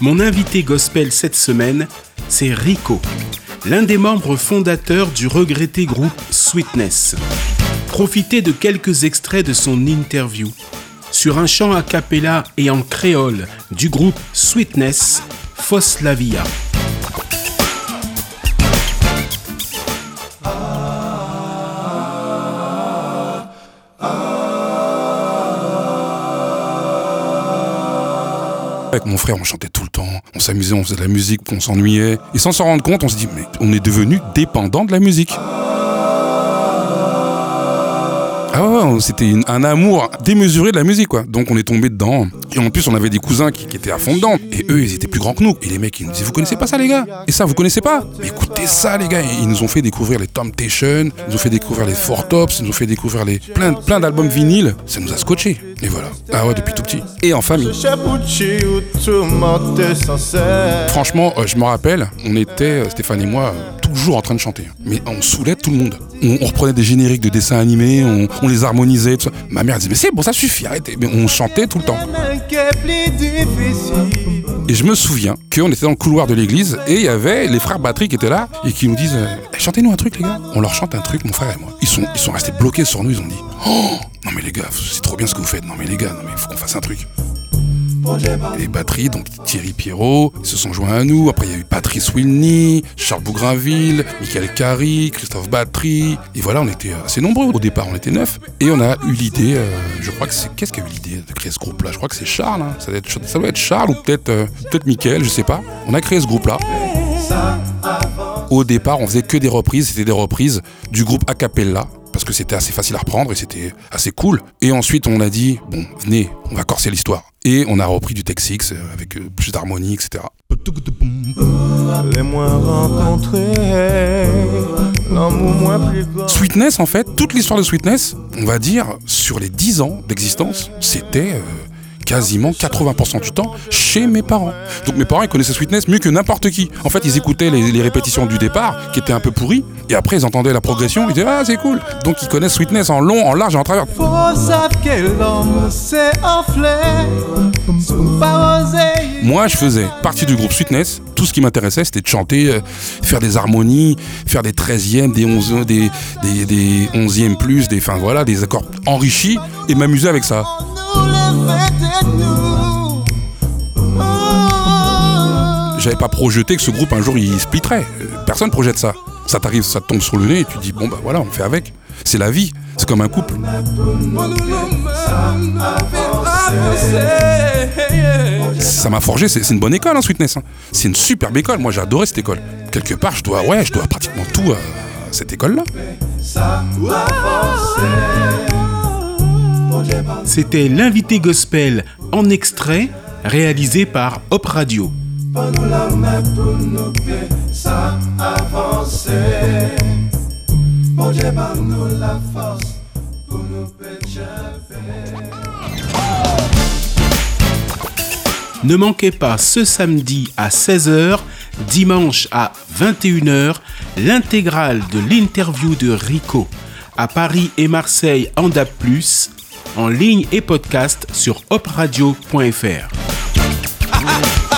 Mon invité gospel cette semaine, c'est Rico, l'un des membres fondateurs du regretté groupe Sweetness. Profitez de quelques extraits de son interview sur un chant a cappella et en créole du groupe Sweetness, Foslavia. Avec mon frère, on chantait tout le temps, on s'amusait, on faisait de la musique, on s'ennuyait. Et sans s'en rendre compte, on se dit, mais on est devenu dépendant de la musique. Ouais, c'était un amour démesuré de la musique, quoi. Donc on est tombé dedans. Et en plus, on avait des cousins qui, étaient à fond dedans. Et eux, ils étaient plus grands que nous. Et les mecs, ils nous disaient, vous connaissez pas ça, les gars? Et ça, vous connaissez pas? Mais écoutez ça, les gars. ils nous ont fait découvrir les Temptations, ils nous ont fait découvrir les Four Tops, ils nous ont fait découvrir les plein, plein d'albums vinyles. Ça nous a scotché. Et voilà. Ah ouais, depuis tout petit. Et en famille. Franchement, euh, je me rappelle, on était, euh, Stéphane et moi, toujours en train de chanter. Mais on saoulait tout le monde. On, reprenait des génériques de dessins animés, on, les harmonisait. Tout ça. Ma mère disait, mais c'est bon, ça suffit, arrêtez. Mais on chantait tout le temps. Et je me souviens qu'on était dans le couloir de l'église et il y avait les frères Batterie qui étaient là et qui nous disent eh, Chantez-nous un truc, les gars. On leur chante un truc, mon frère et moi. Ils sont, ils sont restés bloqués sur nous, ils ont dit Oh, non mais les gars, c'est trop bien ce que vous faites. Non mais les gars, non mais faut qu'on fasse un truc les batteries, donc Thierry Pierrot, se sont joints à nous. Après, il y a eu Patrice Wilny, Charles Bougraville, Michael Carry, Christophe Battery. Et voilà, on était assez nombreux. Au départ, on était neuf. Et on a eu l'idée, euh, je crois que c'est. Qu'est-ce qui a eu l'idée de créer ce groupe-là? Je crois que c'est Charles. Hein. Ça, doit être, Charles ou peut-être euh, peut-être Michael, je sais pas. On a créé ce groupe-là. Au départ, on faisait que des reprises. C'était des reprises du groupe Acapella parce que c'était assez facile à reprendre et c'était assez cool. Et ensuite, on a dit, bon, venez, on va corser l'histoire. Et on a repris du Tex 6 euh, avec euh, plus d'harmonie, etc. Sweetness, en fait, toute l'histoire de Sweetness, on va dire, sur les 10 ans d'existence, c'était euh, quasiment 80% du temps chez mes parents. Donc mes parents ils connaissaient Sweetness mieux que n'importe qui. En fait, ils écoutaient les, répétitions du départ qui étaient un peu pourries et après ils entendaient la progression, ils disaient ah c'est cool. Donc ils connaissent Sweetness en long, en large et en travers. Moi, je faisais partie du groupe Sweetness. Tout ce qui m'intéressait, c'était de chanter, euh, faire des harmonies, faire des 13e, des 11 des, des, des 11e plus, des, enfin voilà, des accords enrichis et m'amuser avec ça. J'avais pas projeté que ce groupe un jour il splitterait. Personne projette ça. Ça t'arrive, ça te tombe sur le nez et tu dis bon bah voilà, on fait avec. C'est la vie. C'est comme un couple. Ça m'a forgé, c'est une bonne école, hein, Sweetness. Hein. C'est une superbe école. Moi, j'ai adoré cette école. Quelque part, je dois, ouais, je dois pratiquement tout à cette école-là. C'était l'invité gospel en extrait réalisé par Hop Radio. Ne manquez pas ce samedi à 16h, dimanche à 21h, l'intégrale de l'interview de Rico à Paris et Marseille en DAP+, en ligne et podcast sur opradio.fr.